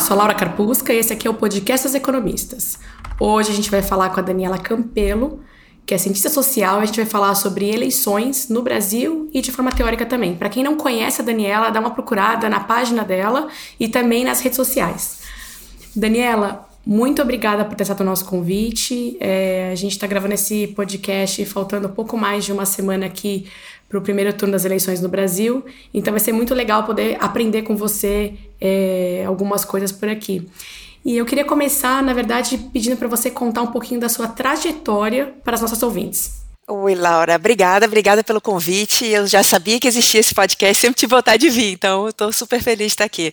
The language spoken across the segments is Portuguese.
Sou Laura Carpusca e esse aqui é o podcast dos economistas. Hoje a gente vai falar com a Daniela Campelo, que é cientista social, e a gente vai falar sobre eleições no Brasil e de forma teórica também. Para quem não conhece a Daniela, dá uma procurada na página dela e também nas redes sociais. Daniela, muito obrigada por ter aceito o nosso convite. É, a gente está gravando esse podcast faltando pouco mais de uma semana aqui para o primeiro turno das eleições no Brasil. Então vai ser muito legal poder aprender com você é, algumas coisas por aqui. E eu queria começar, na verdade, pedindo para você contar um pouquinho da sua trajetória para as nossas ouvintes. Oi, Laura, obrigada, obrigada pelo convite. Eu já sabia que existia esse podcast, sempre tive vontade de vir, então estou super feliz de estar aqui.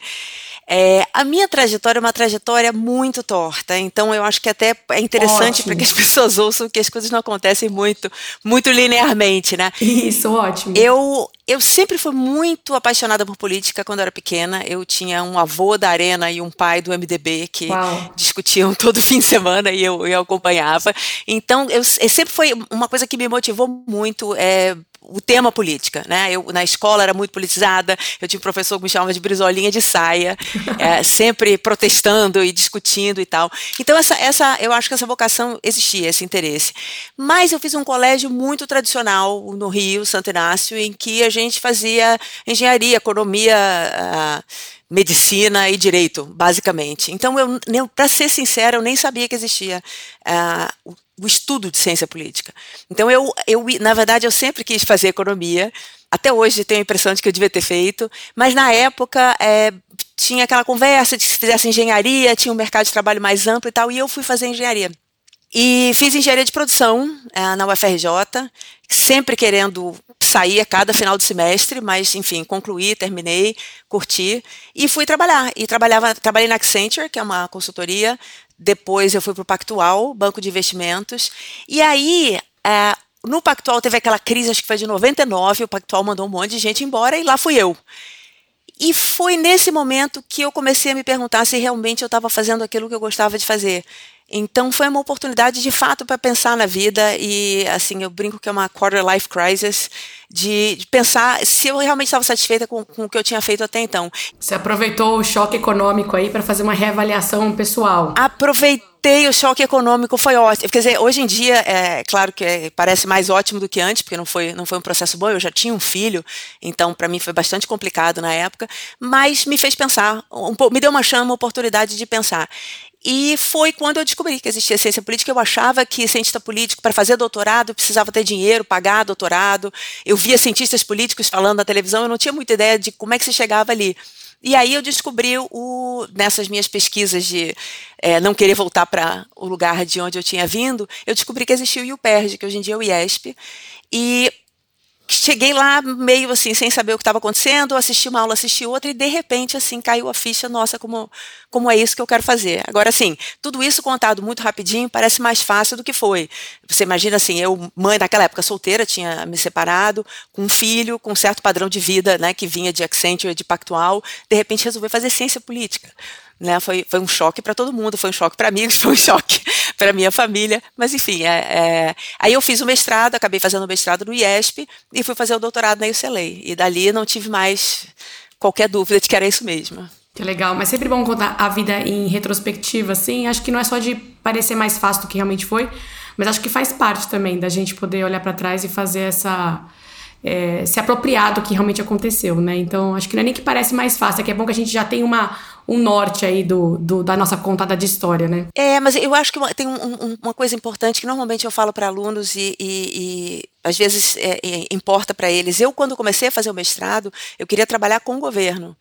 É, a minha trajetória é uma trajetória muito torta, então eu acho que até é interessante para que as pessoas ouçam que as coisas não acontecem muito, muito linearmente, né? Isso, ótimo. Eu, eu sempre fui muito apaixonada por política quando eu era pequena. Eu tinha um avô da Arena e um pai do MDB que Uau. discutiam todo fim de semana e eu, eu acompanhava. Então, eu, eu sempre foi uma coisa que me motivou muito. É, o tema política, né? Eu na escola era muito politizada. Eu tinha um professor que me chamava de brisolinha de saia, é, sempre protestando e discutindo e tal. Então essa, essa, eu acho que essa vocação existia, esse interesse. Mas eu fiz um colégio muito tradicional no Rio, Santo Inácio, em que a gente fazia engenharia, economia. Uh, medicina e direito, basicamente. Então, eu, para ser sincera, eu nem sabia que existia uh, o estudo de ciência política. Então, eu, eu, na verdade, eu sempre quis fazer economia. Até hoje tenho a impressão de que eu devia ter feito, mas na época é, tinha aquela conversa de se fizesse engenharia, tinha um mercado de trabalho mais amplo e tal, e eu fui fazer engenharia. E fiz engenharia de produção é, na UFRJ, sempre querendo sair a cada final do semestre, mas enfim, concluí, terminei, curti e fui trabalhar. E trabalhava, trabalhei na Accenture, que é uma consultoria, depois eu fui para o Pactual, Banco de Investimentos. E aí, é, no Pactual teve aquela crise, acho que foi de 99, o Pactual mandou um monte de gente embora e lá fui eu. E foi nesse momento que eu comecei a me perguntar se realmente eu estava fazendo aquilo que eu gostava de fazer. Então foi uma oportunidade de fato para pensar na vida e assim eu brinco que é uma quarter life crisis de, de pensar se eu realmente estava satisfeita com, com, o que eu tinha feito até então. Você aproveitou o choque econômico aí para fazer uma reavaliação pessoal? Aproveitei o choque econômico, foi ótimo. Quer dizer, hoje em dia, é claro que é, parece mais ótimo do que antes, porque não foi, não foi um processo bom. Eu já tinha um filho, então para mim foi bastante complicado na época, mas me fez pensar, um, me deu uma chama, uma oportunidade de pensar. E foi quando eu descobri que existia ciência política. Eu achava que cientista político, para fazer doutorado, precisava ter dinheiro, pagar doutorado. Eu via cientistas políticos falando na televisão, eu não tinha muita ideia de como é que se chegava ali. E aí eu descobri o, nessas minhas pesquisas de é, não querer voltar para o lugar de onde eu tinha vindo, eu descobri que existia o IUPERJ, que hoje em dia é o IESP. E cheguei lá meio assim, sem saber o que estava acontecendo, assisti uma aula, assisti outra, e de repente, assim, caiu a ficha, nossa, como, como é isso que eu quero fazer. Agora, assim, tudo isso contado muito rapidinho parece mais fácil do que foi. Você imagina assim, eu, mãe naquela época solteira, tinha me separado, com um filho, com um certo padrão de vida, né, que vinha de Accenture, de Pactual, de repente resolvi fazer ciência política. Né, foi, foi um choque para todo mundo, foi um choque para amigos, foi um choque para minha família, mas enfim, é, é, aí eu fiz o mestrado, acabei fazendo o mestrado no IESP e fui fazer o doutorado na UCLA, e dali não tive mais qualquer dúvida de que era isso mesmo. Que legal, mas sempre bom contar a vida em retrospectiva, assim, acho que não é só de parecer mais fácil do que realmente foi, mas acho que faz parte também da gente poder olhar para trás e fazer essa é, se apropriar do que realmente aconteceu, né? Então, acho que não é nem que parece mais fácil, é que é bom que a gente já tem uma, um norte aí do, do, da nossa contada de história, né? É, mas eu acho que tem um, uma coisa importante que normalmente eu falo para alunos e, e, e, às vezes é, é, importa para eles. Eu, quando comecei a fazer o mestrado, eu queria trabalhar com o governo.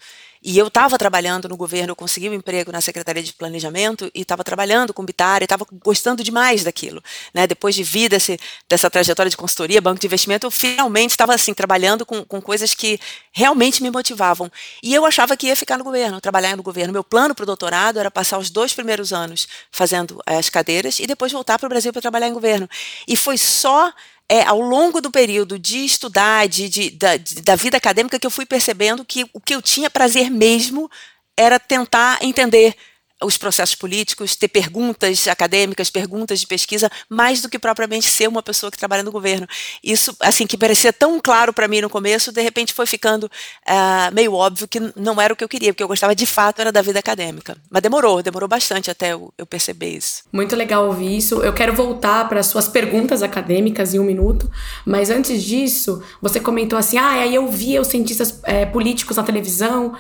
E eu estava trabalhando no governo, eu consegui um emprego na Secretaria de Planejamento e estava trabalhando com Bitar e estava gostando demais daquilo. Né? Depois de vir desse, dessa trajetória de consultoria, banco de investimento, eu finalmente estava assim, trabalhando com, com coisas que realmente me motivavam. E eu achava que ia ficar no governo, trabalhar no governo. Meu plano para o doutorado era passar os dois primeiros anos fazendo as cadeiras e depois voltar para o Brasil para trabalhar em governo. E foi só é, ao longo do período de estudar, de, de, da, de, da vida acadêmica, que eu fui percebendo que o que eu tinha prazer mesmo era tentar entender os processos políticos, ter perguntas acadêmicas, perguntas de pesquisa, mais do que propriamente ser uma pessoa que trabalha no governo. Isso, assim, que parecia tão claro para mim no começo, de repente foi ficando uh, meio óbvio que não era o que eu queria, porque eu gostava de fato era da vida acadêmica. Mas demorou, demorou bastante até eu, eu perceber isso. Muito legal ouvir isso. Eu quero voltar para suas perguntas acadêmicas em um minuto, mas antes disso, você comentou assim, ah, aí eu via os cientistas é, políticos na televisão.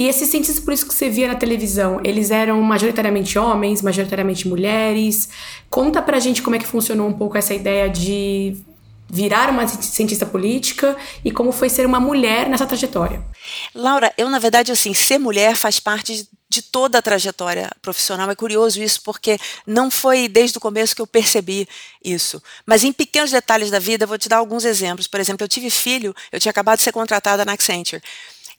E esses cientistas por isso que você via na televisão, eles eram majoritariamente homens, majoritariamente mulheres. Conta pra gente como é que funcionou um pouco essa ideia de virar uma cientista política e como foi ser uma mulher nessa trajetória. Laura, eu na verdade assim, ser mulher faz parte de toda a trajetória profissional. É curioso isso porque não foi desde o começo que eu percebi isso. Mas em pequenos detalhes da vida, eu vou te dar alguns exemplos. Por exemplo, eu tive filho, eu tinha acabado de ser contratada na Accenture.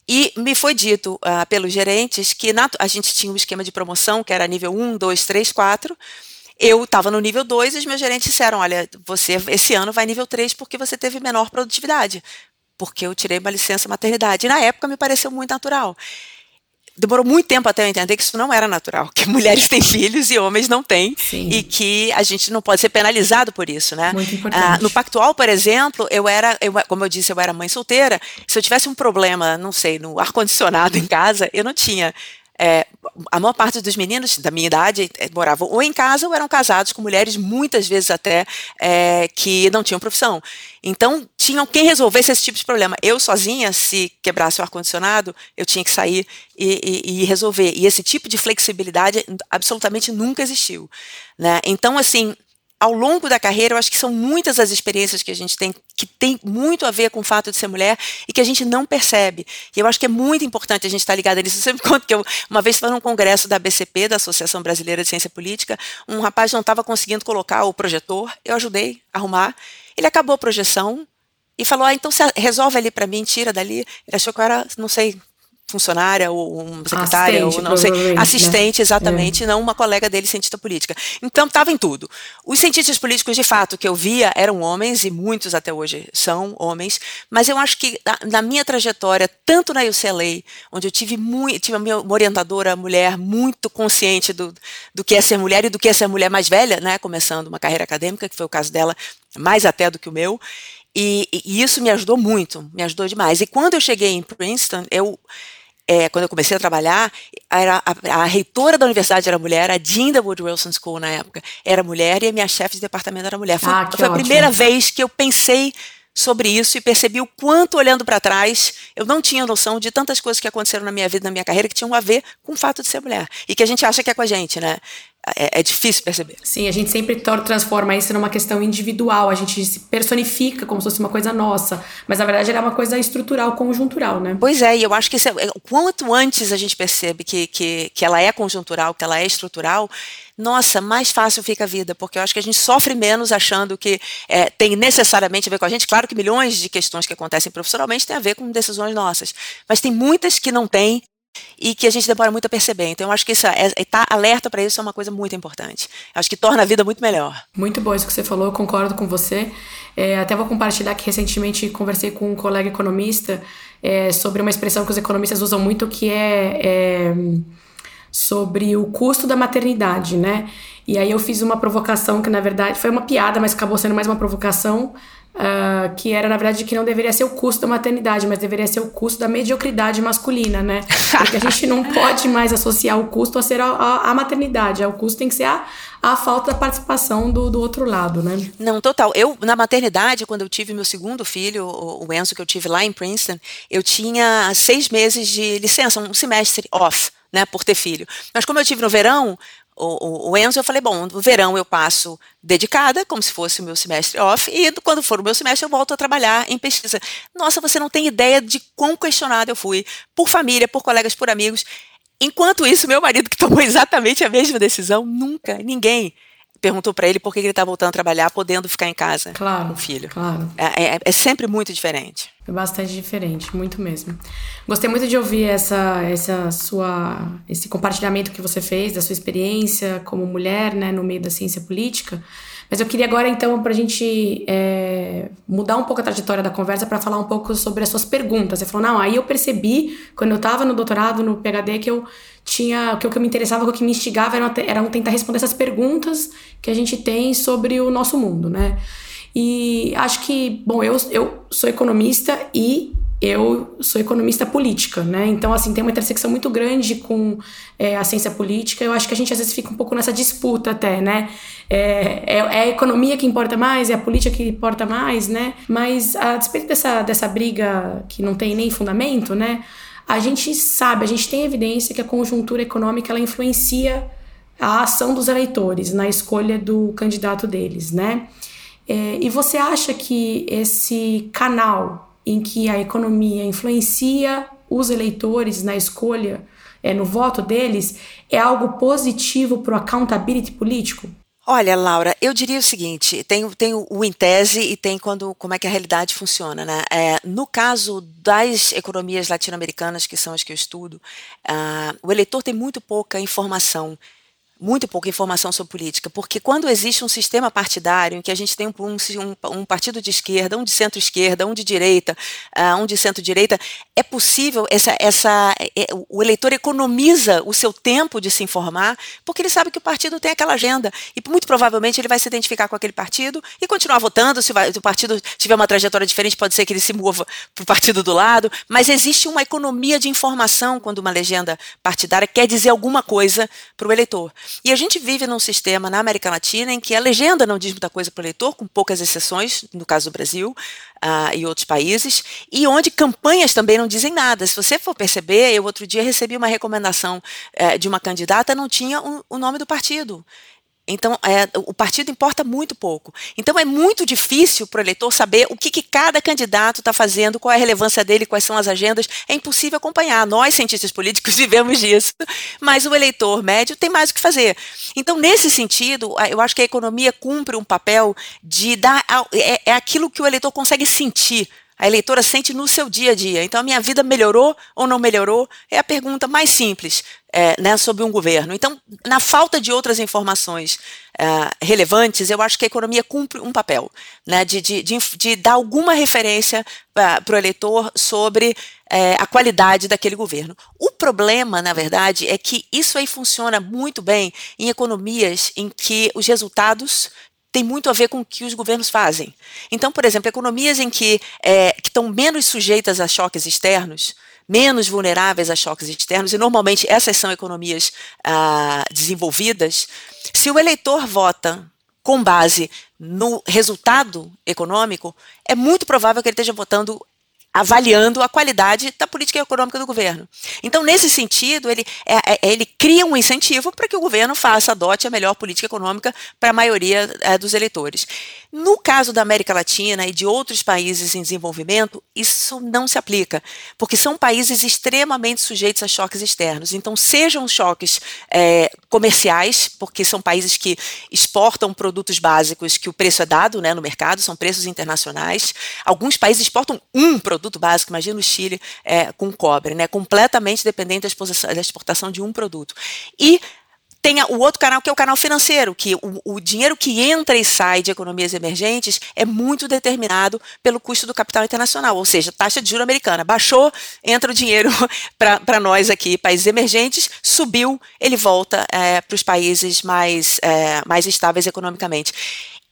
E me foi dito uh, pelos gerentes que na, a gente tinha um esquema de promoção que era nível 1, 2, 3, 4. Eu estava no nível 2 e os meus gerentes disseram: olha, você esse ano vai nível 3 porque você teve menor produtividade. Porque eu tirei uma licença maternidade. E na época me pareceu muito natural demorou muito tempo até eu entender que isso não era natural, que mulheres têm filhos e homens não têm, Sim. e que a gente não pode ser penalizado por isso, né? Muito importante. Ah, no Pactual, por exemplo, eu era, eu, como eu disse, eu era mãe solteira. Se eu tivesse um problema, não sei, no ar-condicionado em casa, eu não tinha é, a maior parte dos meninos da minha idade é, moravam ou em casa ou eram casados com mulheres, muitas vezes até, é, que não tinham profissão. Então, tinham quem resolvesse esse tipo de problema. Eu sozinha, se quebrasse o ar-condicionado, eu tinha que sair e, e, e, resolver. E esse tipo de flexibilidade absolutamente nunca existiu. Né? Então, assim, ao longo da carreira, eu acho que são muitas as experiências que a gente tem que tem muito a ver com o fato de ser mulher e que a gente não percebe. E eu acho que é muito importante a gente estar ligada nisso. Eu sempre conto que eu, uma vez foi num congresso da BCP, da Associação Brasileira de Ciência Política, um rapaz não estava conseguindo colocar o projetor, eu ajudei a arrumar. Ele acabou a projeção e falou: Ah, então resolve ali para mim, tira dali. Ele achou que eu era, não sei, funcionária ou uma secretária assistente, ou não sei, assistente né? exatamente, é. não uma colega dele cientista política. Então estava em tudo. Os cientistas políticos de fato que eu via eram homens e muitos até hoje são homens, mas eu acho que na, na minha trajetória, tanto na UCLA, onde eu tive muito, tive a minha orientadora mulher muito consciente do, do que é ser mulher e do que é ser mulher mais velha, né, começando uma carreira acadêmica, que foi o caso dela, mais até do que o meu. E, e, isso me ajudou muito, me ajudou demais. E quando eu cheguei em Princeton, eu é, quando eu comecei a trabalhar, era a, a, reitora da universidade era mulher, a dean da Woodrow Wilson School na época era mulher e a minha chefe de departamento era mulher. Foi, ah, foi a primeira vez que eu pensei sobre isso e percebi o quanto, olhando para trás, eu não tinha noção de tantas coisas que aconteceram na minha vida, na minha carreira, que tinham a ver com o fato de ser mulher. E que a gente acha que é com a gente, né? É, é, difícil perceber. Sim, a gente sempre transforma isso numa questão individual, a gente se personifica como se fosse uma coisa nossa, mas na verdade era uma coisa estrutural, conjuntural, né? Pois é, e eu acho que isso é, quanto antes a gente percebe que, que, que ela é conjuntural, que ela é estrutural, nossa, mais fácil fica a vida, porque eu acho que a gente sofre menos achando que é, tem necessariamente a ver com a gente. Claro que milhões de questões que acontecem profissionalmente têm a ver com decisões nossas, mas tem muitas que não têm e que a gente demora muito a perceber. Então, eu acho que isso é, estar é, tá alerta para isso é uma coisa muito importante. Eu acho que torna a vida muito melhor. Muito bom isso que você falou, eu concordo com você. É, até vou compartilhar que recentemente conversei com um colega economista é, sobre uma expressão que os economistas usam muito, que é, é sobre o custo da maternidade, né? E aí eu fiz uma provocação que, na verdade, foi uma piada, mas acabou sendo mais uma provocação, Uh, que era, na verdade, que não deveria ser o custo da maternidade, mas deveria ser o custo da mediocridade masculina, né? Porque a gente não pode mais associar o custo a ser a, a, a maternidade. O custo tem que ser a, a falta da participação do, do outro lado, né? Não, total. Eu, na maternidade, quando eu tive meu segundo filho, o Enzo, que eu tive lá em Princeton, eu tinha seis meses de licença, um semestre off. Né, por ter filho. Mas como eu tive no verão, o, o, Enzo, eu falei, bom, no verão eu passo dedicada, como se fosse o meu semestre off, e quando for o meu semestre eu volto a trabalhar em pesquisa. Nossa, você não tem ideia de quão questionada eu fui, por família, por colegas, por amigos. Enquanto isso, meu marido, que tomou exatamente a mesma decisão, nunca, ninguém perguntou para ele por que ele está voltando a trabalhar, podendo ficar em casa claro, com o filho. Claro. É, é, é, sempre muito diferente. É bastante diferente, muito mesmo. Gostei muito de ouvir essa, essa sua, esse compartilhamento que você fez da sua experiência como mulher, né, no meio da ciência política. Mas eu queria agora, então, para a gente é, mudar um pouco a trajetória da conversa para falar um pouco sobre as suas perguntas. Você falou, não, aí eu percebi, quando eu estava no doutorado, no PhD, que eu tinha. que o que me interessava, o que me instigava era, era tentar responder essas perguntas que a gente tem sobre o nosso mundo, né? E acho que, bom, eu, eu sou economista e eu sou economista política, né? Então, assim, tem uma intersecção muito grande com é, a ciência política. Eu acho que a gente às vezes fica um pouco nessa disputa até, né? É, é, é, a economia que importa mais, é a política que importa mais, né? Mas a despeito dessa, dessa briga que não tem nem fundamento, né? A gente sabe, a gente tem evidência que a conjuntura econômica ela influencia a ação dos eleitores na escolha do candidato deles, né? É, e você acha que esse canal em que a economia influencia os eleitores na escolha, é, no voto deles, é algo positivo para o accountability político? Olha, Laura, eu diria o seguinte: tem, tem o em tese e tem quando como é que a realidade funciona, né? É, no caso das economias latino-americanas, que são as que eu estudo, uh, o eleitor tem muito pouca informação muito pouca informação sobre política, porque quando existe um sistema partidário em que a gente tem um, um, um partido de esquerda, um de centro-esquerda, um de direita, uh, um de centro-direita, é possível, essa, essa, é, é, o eleitor economiza o seu tempo de se informar, porque ele sabe que o partido tem aquela agenda, e muito provavelmente ele vai se identificar com aquele partido e continuar votando, se, vai, se o partido tiver uma trajetória diferente, pode ser que ele se mova para o partido do lado, mas existe uma economia de informação quando uma legenda partidária quer dizer alguma coisa para o eleitor. E a gente vive num sistema na América Latina em que a legenda não diz muita coisa para o eleitor, com poucas exceções, no caso do Brasil uh, e outros países, e onde campanhas também não dizem nada. Se você for perceber, eu outro dia recebi uma recomendação uh, de uma candidata, não tinha um, o nome do partido. Então, é, o partido importa muito pouco. Então, é muito difícil para o eleitor saber o que, que cada candidato está fazendo, qual é a relevância dele, quais são as agendas. É impossível acompanhar. Nós, cientistas políticos, vivemos disso. Mas o eleitor médio tem mais o que fazer. Então, nesse sentido, eu acho que a economia cumpre um papel de dar. É, é aquilo que o eleitor consegue sentir a eleitora sente no seu dia a dia. Então, a minha vida melhorou ou não melhorou? É a pergunta mais simples é, né, sobre um governo. Então, na falta de outras informações é, relevantes, eu acho que a economia cumpre um papel né, de, de, de, de dar alguma referência para o eleitor sobre é, a qualidade daquele governo. O problema, na verdade, é que isso aí funciona muito bem em economias em que os resultados tem muito a ver com o que os governos fazem. Então, por exemplo, economias em que, é, estão menos sujeitas a choques externos, menos vulneráveis a choques externos, e normalmente essas são economias ah, desenvolvidas, se o eleitor vota com base no resultado econômico, é muito provável que ele esteja votando avaliando a qualidade da política econômica do governo. Então, nesse sentido, ele, é, é, ele cria um incentivo para que o governo faça, adote a melhor política econômica para a maioria é, dos eleitores. No caso da América Latina e de outros países em desenvolvimento, isso não se aplica, porque são países extremamente sujeitos a choques externos. Então, sejam choques é, comerciais, porque são países que exportam produtos básicos que o preço é dado né, no mercado, são preços internacionais. Alguns países exportam um produto básico, imagina o Chile é, com cobre, né, completamente dependente da exportação de um produto. E tem o outro canal, que é o canal financeiro, que o, o, dinheiro que entra e sai de economias emergentes é muito determinado pelo custo do capital internacional, ou seja, taxa de juro americana. Baixou, entra o dinheiro para nós aqui, países emergentes, subiu, ele volta é, para os países mais, é, mais estáveis economicamente.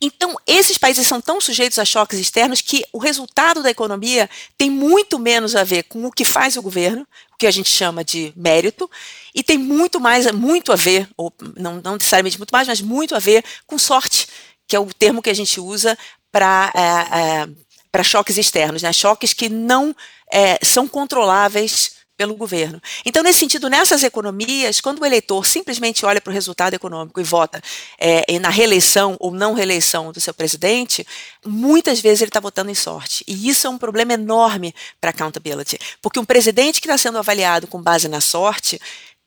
Então, esses países são tão sujeitos a choques externos que o resultado da economia tem muito menos a ver com o que faz o governo, o que a gente chama de mérito, e tem muito mais, muito a ver, ou não, não necessariamente muito mais, mas muito a ver com sorte, que é o termo que a gente usa para é, é, para choques externos, né? choques que não é, são controláveis pelo governo. Então, nesse sentido, nessas economias, quando o eleitor simplesmente olha para o resultado econômico e vota é, na reeleição ou não reeleição do seu presidente, muitas vezes ele está votando em sorte. E isso é um problema enorme para accountability, porque um presidente que está sendo avaliado com base na sorte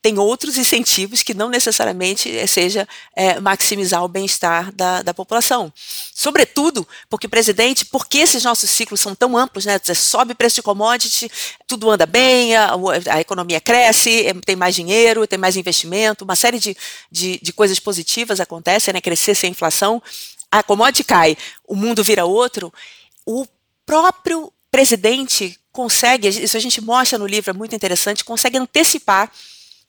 tem outros incentivos que não necessariamente eh, seja é, maximizar o bem-estar da, da população. Sobretudo porque o presidente, porque esses nossos ciclos são tão amplos, né? Sobe preço de commodity, tudo anda bem, a, a, economia cresce, eh, tem mais dinheiro, tem mais investimento, uma série de, de, de coisas positivas acontecem, né? Crescer sem inflação a commodity cai, o mundo vira outro, o próprio presidente consegue, isso a gente mostra no livro, é muito interessante, consegue antecipar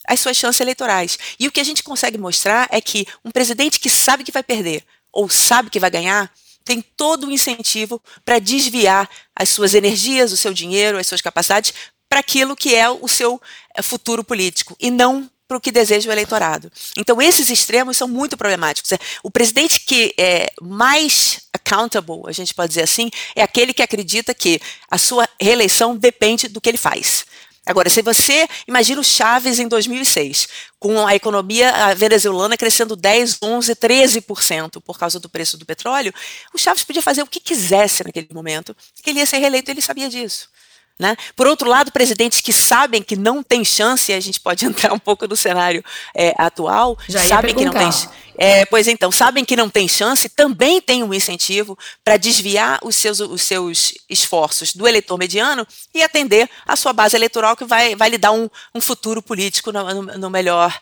as suas chances eleitorais. E o que a gente consegue mostrar é que um presidente que sabe que vai perder ou sabe que vai ganhar, tem todo o incentivo para desviar as suas energias, o seu dinheiro, as suas capacidades para aquilo que é o seu eh, futuro político e não para o que deseja o eleitorado. Então, esses extremos são muito problemáticos. É, o presidente que é mais accountable, a gente pode dizer assim, é aquele que acredita que a sua reeleição depende do que ele faz. Agora, se você imagina o Chaves em 2006, com a economia venezuelana crescendo 10, 11, 13% por causa do preço do petróleo, o Chaves podia fazer o que quisesse naquele momento, que ele ia ser reeleito, ele sabia disso. Né? Por outro lado, presidentes que sabem que não tem chance, e a gente pode entrar um pouco no cenário é, atual, sabem que não tem é, Pois então, sabem que não tem chance, também tem um incentivo para desviar os seus, os seus esforços do eleitor mediano e atender a sua base eleitoral, que vai, vai lhe dar um, um futuro político no, no, no melhor,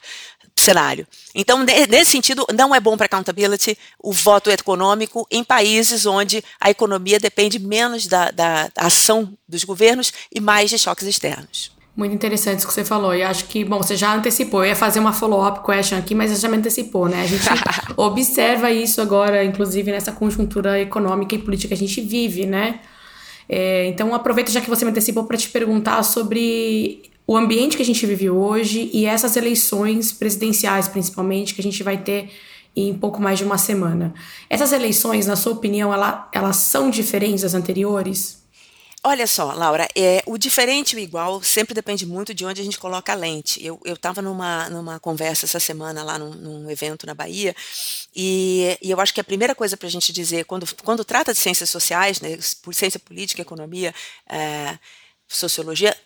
cenário. Então, nesse sentido, não é bom para accountability o voto econômico em países onde a economia depende menos da, da ação dos governos e mais de choques externos. Muito interessante isso que você falou. E acho que, bom, você já antecipou. Eu ia fazer uma follow-up question aqui, mas você já me antecipou, né? A gente observa isso agora, inclusive nessa conjuntura econômica e política que a gente vive, né? É, então, aproveito já que você me antecipou para te perguntar sobre o ambiente que a gente vive hoje e essas eleições presidenciais, principalmente, que a gente vai ter em pouco mais de uma semana. Essas eleições, na sua opinião, ela, elas são diferentes das anteriores? Olha só, Laura, é, o diferente e o igual sempre depende muito de onde a gente coloca a lente. Eu estava numa, numa conversa essa semana lá num, num evento na Bahia, e, e, eu acho que a primeira coisa para a gente dizer, quando, quando trata de ciências sociais, né, ciência política, economia, é, sociologia,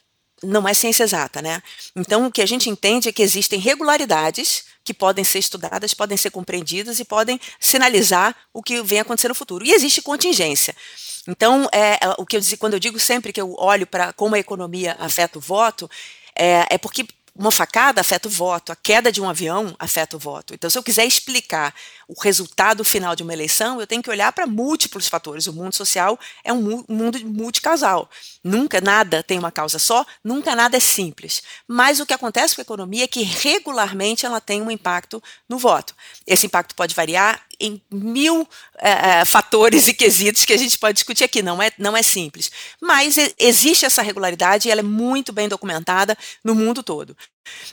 não é ciência exata, né? Então, o que a gente entende é que existem regularidades que podem ser estudadas, podem ser compreendidas e podem sinalizar o que vem acontecer no futuro. E existe contingência. Então, é, é o que eu quando eu digo sempre que eu olho para como a economia afeta o voto, é, é porque uma facada afeta o voto, a queda de um avião afeta o voto. Então, se eu quiser explicar o resultado final de uma eleição, eu tenho que olhar para múltiplos fatores. O mundo social é um mundo multicasal. Nunca nada tem uma causa só, nunca nada é simples. Mas o que acontece com a economia é que regularmente ela tem um impacto no voto. Esse impacto pode variar em mil é, fatores e quesitos que a gente pode discutir aqui, não é, não é simples. Mas existe essa regularidade e ela é muito bem documentada no mundo todo.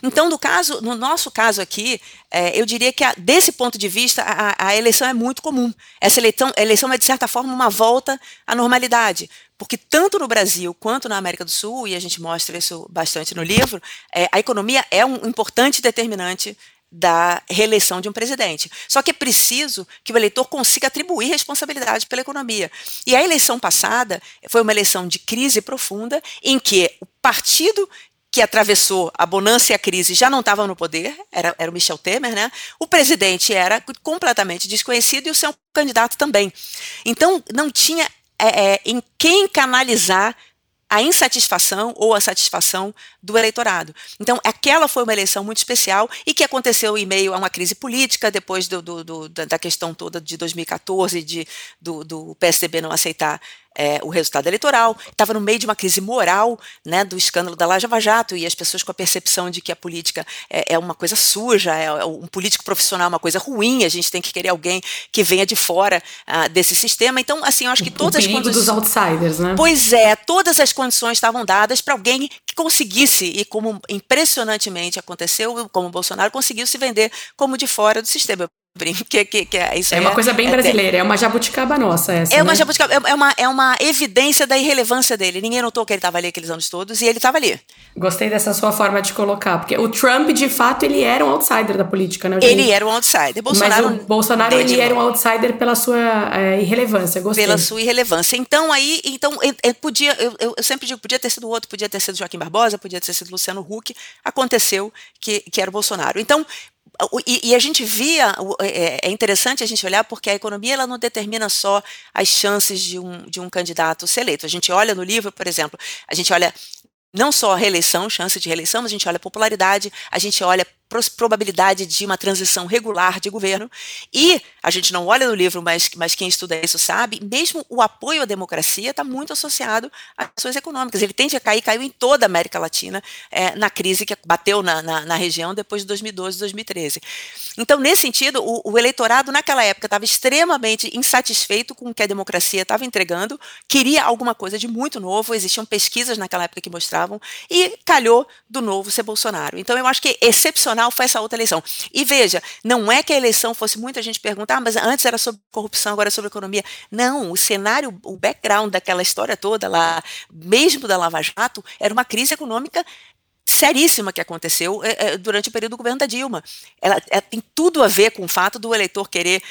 Então, no, caso, no nosso caso aqui, é, eu diria que, a, desse ponto de vista, a, a, eleição é muito comum. Essa eleição, eleição é, de certa forma, uma volta à normalidade. Porque tanto no Brasil quanto na América do Sul, e a gente mostra isso bastante no livro, é, a economia é um importante determinante da reeleição de um presidente. Só que é preciso que o eleitor consiga atribuir responsabilidade pela economia. E a eleição passada foi uma eleição de crise profunda, em que o partido que atravessou a bonança e a crise já não estava no poder, era, era o Michel Temer, né? O presidente era completamente desconhecido e o seu candidato também. Então, não tinha é, é, em quem canalizar a insatisfação ou a satisfação do eleitorado. Então, aquela foi uma eleição muito especial e que aconteceu em meio a uma crise política, depois do, do, do, da questão toda de 2014, de, do, do PSDB não aceitar é, o resultado eleitoral, estava no meio de uma crise moral né, do escândalo da Lava Jato e as pessoas com a percepção de que a política é, é uma coisa suja, é, é, um político profissional é uma coisa ruim, a gente tem que querer alguém que venha de fora uh, desse sistema. Então, assim, eu acho que todas o as condições. dos outsiders, né? Pois é, todas as condições estavam dadas para alguém que conseguisse, e como impressionantemente aconteceu, como Bolsonaro conseguiu se vender como de fora do sistema. Que, que, que é, isso é uma é, coisa bem é, brasileira, é, uma jabuticaba nossa essa, É uma né? jabuticaba, é, é, uma, é uma evidência da irrelevância dele. Ninguém notou que ele estava ali aqueles anos todos e ele estava ali. Gostei dessa sua forma de colocar, porque o Trump, de fato, ele era um outsider da política, né? Ele era um outsider. Bolsonaro, Mas o Bolsonaro, ele era um outsider pela sua é, irrelevância, gostei. Pela sua irrelevância. Então, aí, então, podia, eu, eu, sempre digo, podia ter sido outro, podia ter sido Joaquim Barbosa, podia ter sido Luciano Huck, aconteceu que, que era o Bolsonaro. Então, e, e, a gente via, é, é interessante a gente olhar porque a economia ela não determina só as chances de um, de um candidato ser eleito. A gente olha no livro, por exemplo, a gente olha não só a reeleição, chance de reeleição, mas a gente olha a popularidade, a gente olha probabilidade de uma transição regular de governo. E a gente não olha no livro, mas, mas quem estuda isso sabe, mesmo o apoio à democracia está muito associado às ações econômicas. Ele tende a cair, caiu em toda a América Latina é, na crise que bateu na, na, na, região depois de 2012 2013. Então, nesse sentido, o, o eleitorado naquela época estava extremamente insatisfeito com o que a democracia estava entregando, queria alguma coisa de muito novo, existiam pesquisas naquela época que mostravam, e calhou do novo ser Bolsonaro. Então, eu acho que excepcional foi essa outra eleição. E veja, não é que a eleição fosse muita gente perguntar, ah, mas antes era sobre corrupção, agora é sobre economia. Não, o cenário, o background daquela história toda lá, mesmo da Lava Jato, era uma crise econômica seríssima que aconteceu é, durante o período do governo da Dilma. Ela, ela tem tudo a ver com o fato do eleitor querer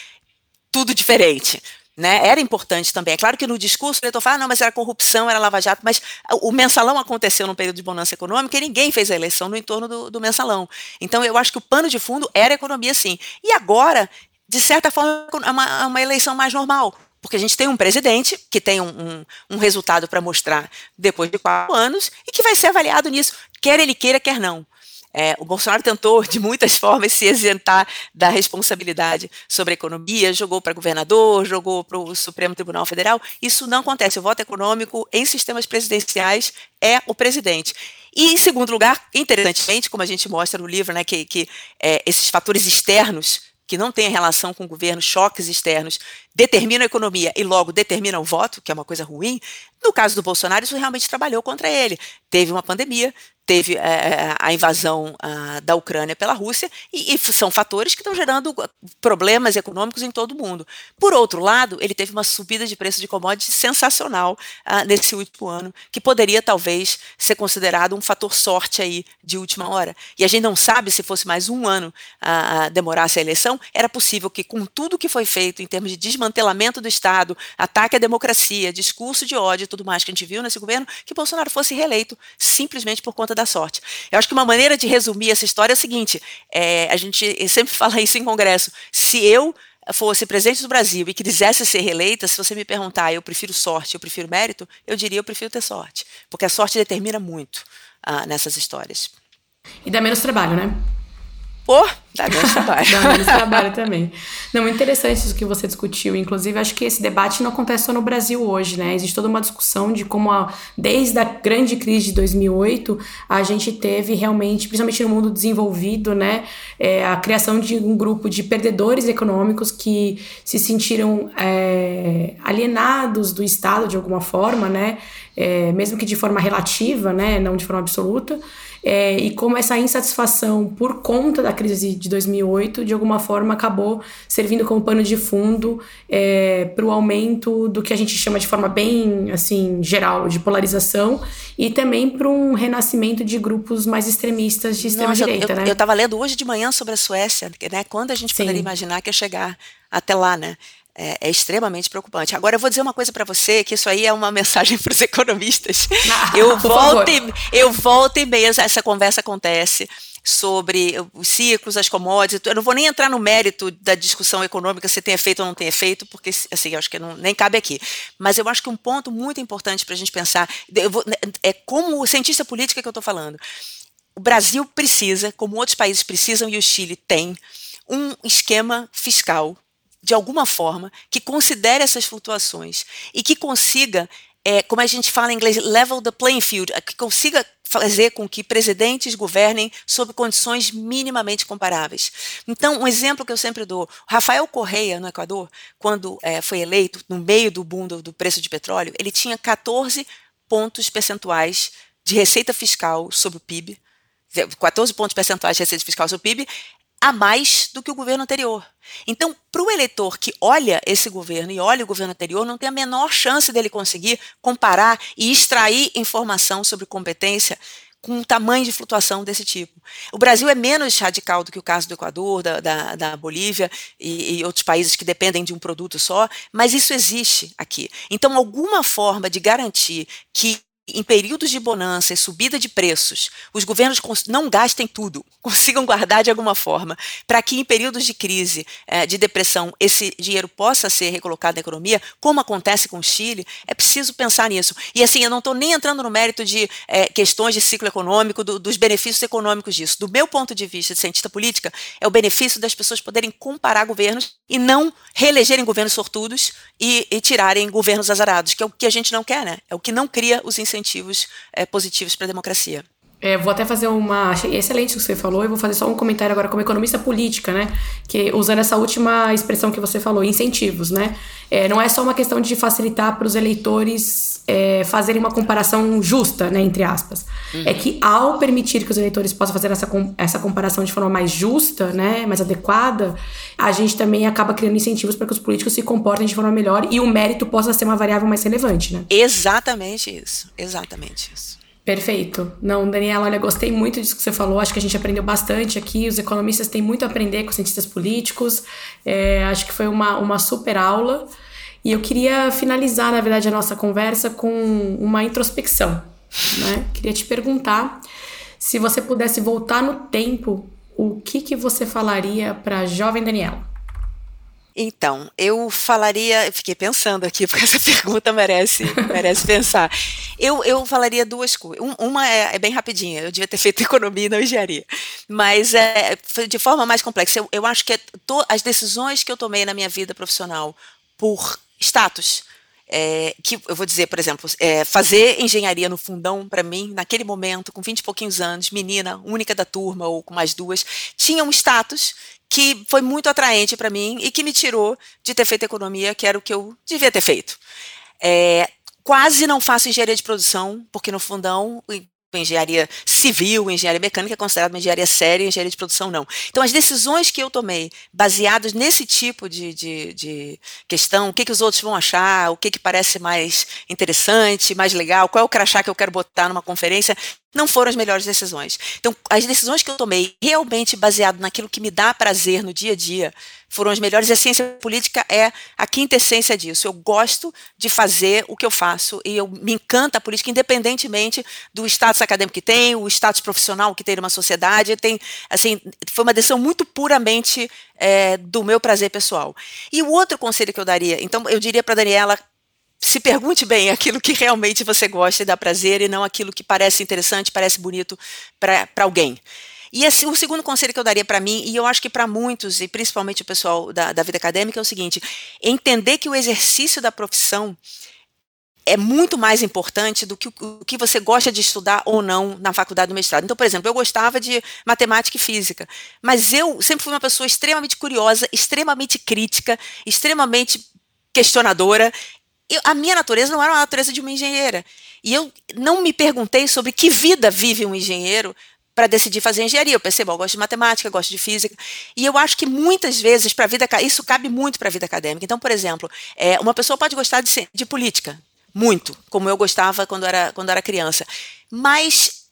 tudo diferente. Né, era importante também. É claro que no discurso o eleitor fala, não, mas era corrupção, era lava-jato, mas o mensalão aconteceu num período de bonança econômica e ninguém fez a eleição no entorno do, do mensalão. Então eu acho que o pano de fundo era economia, sim. E agora, de certa forma, é uma, é uma eleição mais normal. Porque a gente tem um presidente que tem um, um, um resultado para mostrar depois de quatro anos e que vai ser avaliado nisso, quer ele queira, quer não. É, o Bolsonaro tentou, de muitas formas, se isentar da responsabilidade sobre a economia, jogou para governador, jogou para o Supremo Tribunal Federal. Isso não acontece. O voto econômico em sistemas presidenciais é o presidente. E, em segundo lugar, interessantemente, como a gente mostra no livro, né, que, que é, esses fatores externos que não têm relação com o governo, choques externos, determinam a economia e logo determinam o voto, que é uma coisa ruim, no caso do Bolsonaro, isso realmente trabalhou contra ele. Teve uma pandemia, teve é, a invasão a, da Ucrânia pela Rússia, e, e, são fatores que estão gerando problemas econômicos em todo o mundo. Por outro lado, ele teve uma subida de preço de commodities sensacional a, nesse último ano, que poderia talvez ser considerado um fator sorte aí de última hora. E a gente não sabe se fosse mais um ano a, demorasse a eleição, era possível que, com tudo que foi feito em termos de desmantelamento do Estado, ataque à democracia, discurso de ódio tudo mais que a gente viu nesse governo, que Bolsonaro fosse reeleito simplesmente por conta da sorte. Eu acho que uma maneira de resumir essa história é a seguinte: é, a gente sempre fala isso em congresso. Se eu fosse presidente do Brasil e quisesse ser reeleita, se você me perguntar, eu prefiro sorte, eu prefiro mérito, eu diria eu prefiro ter sorte, porque a sorte determina muito ah, nessas histórias. E dá menos trabalho, né? Pô, dá menos trabalho. dá menos trabalho também. Não, interessante isso que você discutiu. Inclusive, acho que esse debate não acontece só no Brasil hoje, né? Existe toda uma discussão de como, a, desde a grande crise de 2008, a gente teve realmente, principalmente no mundo desenvolvido, né? É, a criação de um grupo de perdedores econômicos que se sentiram é, alienados do Estado de alguma forma, né? É, mesmo que de forma relativa, né? Não de forma absoluta é, e como essa insatisfação por conta da crise de 2008, de alguma forma, acabou servindo como pano de fundo é, para o aumento do que a gente chama de forma bem assim geral de polarização e também para um renascimento de grupos mais extremistas de extrema Nossa, direita, eu, né? Eu estava lendo hoje de manhã sobre a Suécia, né? Quando a gente Sim. poderia imaginar que ia chegar até lá, né? é, é, extremamente preocupante. Agora, eu vou dizer uma coisa para você, que isso aí é uma mensagem para os economistas. Ah, eu, volto e, eu volto e meia, essa conversa acontece sobre os ciclos, as commodities. Eu não vou nem entrar no mérito da discussão econômica se tem efeito ou não tem efeito, porque assim, acho que não, nem cabe aqui. Mas eu acho que um ponto muito importante para a gente pensar vou, é como cientista política que eu estou falando. O Brasil precisa, como outros países precisam e o Chile tem, um esquema fiscal de alguma forma, que considere essas flutuações e que consiga, é, como a gente fala em inglês, level the playing field, que consiga fazer com que presidentes governem sob condições minimamente comparáveis. Então, um exemplo que eu sempre dou: Rafael Correia, no Equador, quando é, foi eleito, no meio do boom do, do preço de petróleo, ele tinha 14 pontos percentuais de receita fiscal sobre o PIB, 14 pontos percentuais de receita fiscal sobre o PIB, a mais do que o governo anterior. Então, para o eleitor que olha esse governo e olha o governo anterior, não tem a menor chance dele conseguir comparar e extrair informação sobre competência com um tamanho de flutuação desse tipo. O Brasil é menos radical do que o caso do Equador, da, da, da Bolívia e, e, outros países que dependem de um produto só, mas isso existe aqui. Então, alguma forma de garantir que em períodos de bonança e subida de preços, os governos não gastem tudo, consigam guardar de alguma forma, para que em períodos de crise, eh, de depressão, esse dinheiro possa ser recolocado na economia, como acontece com o Chile, é preciso pensar nisso. E assim, eu não estou nem entrando no mérito de é, questões de ciclo econômico, do, dos benefícios econômicos disso. Do meu ponto de vista de cientista política, é o benefício das pessoas poderem comparar governos e não reelegerem governos sortudos e, e tirarem governos azarados, que é o que a gente não quer, né? É o que não cria os incentivos incentivos é, positivos para a democracia. É, vou até fazer uma. Achei excelente o que você falou, e vou fazer só um comentário agora como economista política, né? Que usando essa última expressão que você falou, incentivos, né? É, não é só uma questão de facilitar para os eleitores é, fazerem uma comparação justa, né? Entre aspas. Uhum. É que ao permitir que os eleitores possam fazer essa, essa comparação de forma mais justa, né? Mais adequada, a gente também acaba criando incentivos para que os políticos se comportem de forma melhor e o mérito possa ser uma variável mais relevante, né? Exatamente isso. Exatamente isso. Perfeito. Não, Daniela, olha, gostei muito disso que você falou. Acho que a gente aprendeu bastante aqui. Os economistas têm muito a aprender com os cientistas políticos. É, acho que foi uma, uma super aula. E eu queria finalizar, na verdade, a nossa conversa com uma introspecção. Né? Queria te perguntar se você pudesse voltar no tempo, o que, que você falaria para a jovem Daniela? Então, eu falaria, fiquei pensando aqui, porque essa pergunta merece, merece pensar. Eu, eu falaria duas coisas. uma é, é, bem rapidinha, eu devia ter feito economia e não engenharia. Mas é, de forma mais complexa, eu, eu acho que é to, as decisões que eu tomei na minha vida profissional por status, é, que eu vou dizer, por exemplo, é, fazer engenharia no fundão, para mim, naquele momento, com 20 e pouquinhos anos, menina, única da turma ou com mais duas, tinha um status que foi muito atraente para mim e que me tirou de ter feito economia, que era o que eu devia ter feito. É, quase não faço engenharia de produção, porque no fundão engenharia civil, engenharia mecânica é considerada uma engenharia séria, engenharia de produção não. Então, as decisões que eu tomei, baseadas nesse tipo de, de, de questão, o que, que os outros vão achar, o que, que parece mais interessante, mais legal, qual é o crachá que eu quero botar numa conferência, não foram as melhores decisões. Então, as decisões que eu tomei, realmente baseado naquilo que me dá prazer no dia a dia, foram as melhores. E a ciência política é a quintessência disso. Eu gosto de fazer o que eu faço e eu me encanta a política, independentemente do status acadêmico que tem, o status profissional que tem numa sociedade. Tem, assim, foi uma decisão muito puramente é, do meu prazer pessoal. E o outro conselho que eu daria, então, eu diria para Daniela se pergunte bem aquilo que realmente você gosta e dá prazer e não aquilo que parece interessante, parece bonito para alguém. E assim, o segundo conselho que eu daria para mim, e eu acho que para muitos, e principalmente o pessoal da, da vida acadêmica, é o seguinte: entender que o exercício da profissão é muito mais importante do que o que você gosta de estudar ou não na faculdade do mestrado. Então, por exemplo, eu gostava de matemática e física, mas eu sempre fui uma pessoa extremamente curiosa, extremamente crítica, extremamente questionadora eu, a minha natureza não era a natureza de uma engenheira. E eu não me perguntei sobre que vida vive um engenheiro para decidir fazer engenharia. Eu percebo, eu gosto de matemática, gosto de física. E eu acho que muitas vezes, para vida, isso cabe muito para a vida acadêmica. Então, por exemplo, é, uma pessoa pode gostar de, de política, muito, como eu gostava quando era, quando era criança. Mas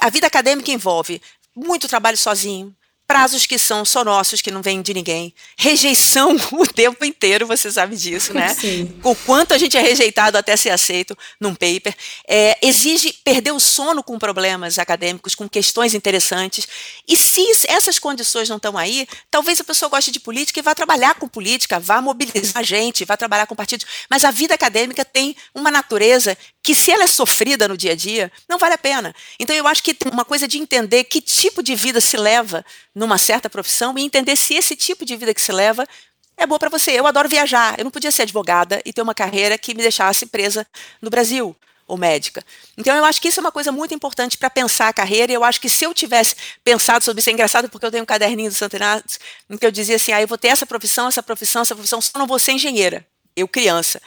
a vida acadêmica envolve muito trabalho sozinho, prazos que são só nossos, que não vêm de ninguém, rejeição o tempo inteiro, você sabe disso, né? Sim. O quanto a gente é rejeitado até ser aceito num paper, é, exige perder o sono com problemas acadêmicos, com questões interessantes, e se essas condições não estão aí, talvez a pessoa goste de política e vá trabalhar com política, vá mobilizar gente, vá trabalhar com partidos, mas a vida acadêmica tem uma natureza que se ela é sofrida no dia a dia, não vale a pena. Então eu acho que uma coisa de entender que tipo de vida se leva numa certa profissão e entender se esse tipo de vida que se leva é boa para você. Eu adoro viajar. Eu não podia ser advogada e ter uma carreira que me deixasse presa no Brasil ou médica. Então eu acho que isso é uma coisa muito importante para pensar a carreira. Eu acho que se eu tivesse pensado sobre isso, é engraçado porque eu tenho um caderninho do Santo Inácio em que eu dizia assim: ah, eu vou ter essa profissão, essa profissão, essa profissão, só não vou ser engenheira. Eu criança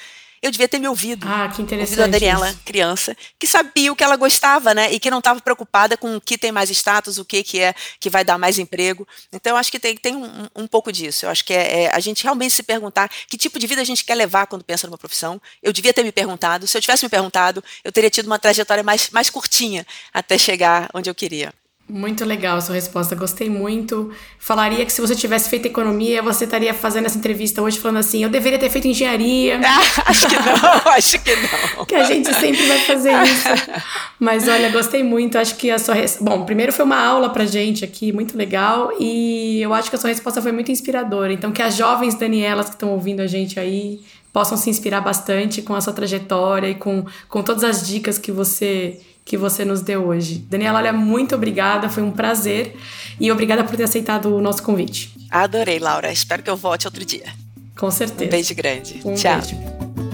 eu devia ter me ouvido. Ah, que interessante. Ouvido a Daniela, isso. criança, que sabia o que ela gostava, né? E que não estava preocupada com o que tem mais status, o que, que é que vai dar mais emprego. Então, eu acho que tem, tem um, um pouco disso. Eu acho que é, é, a gente realmente se perguntar que tipo de vida a gente quer levar quando pensa numa profissão. Eu devia ter me perguntado. Se eu tivesse me perguntado, eu teria tido uma trajetória mais, mais curtinha até chegar onde eu queria. Muito legal a sua resposta, gostei muito. Falaria que se você tivesse feito economia, você estaria fazendo essa entrevista hoje falando assim: eu deveria ter feito engenharia. Ah, acho que não, acho que não. que a gente sempre vai fazer isso. Mas olha, gostei muito. Acho que a sua. Res... Bom, primeiro foi uma aula pra gente aqui, muito legal. E eu acho que a sua resposta foi muito inspiradora. Então, que as jovens Danielas que estão ouvindo a gente aí possam se inspirar bastante com a sua trajetória e com, com todas as dicas que você que você nos deu hoje. Daniela, olha, muito obrigada, foi um prazer e obrigada por ter aceitado o nosso convite. Adorei, Laura. Espero que eu volte outro dia. Com certeza. Um beijo grande. Um Tchau. Beijo.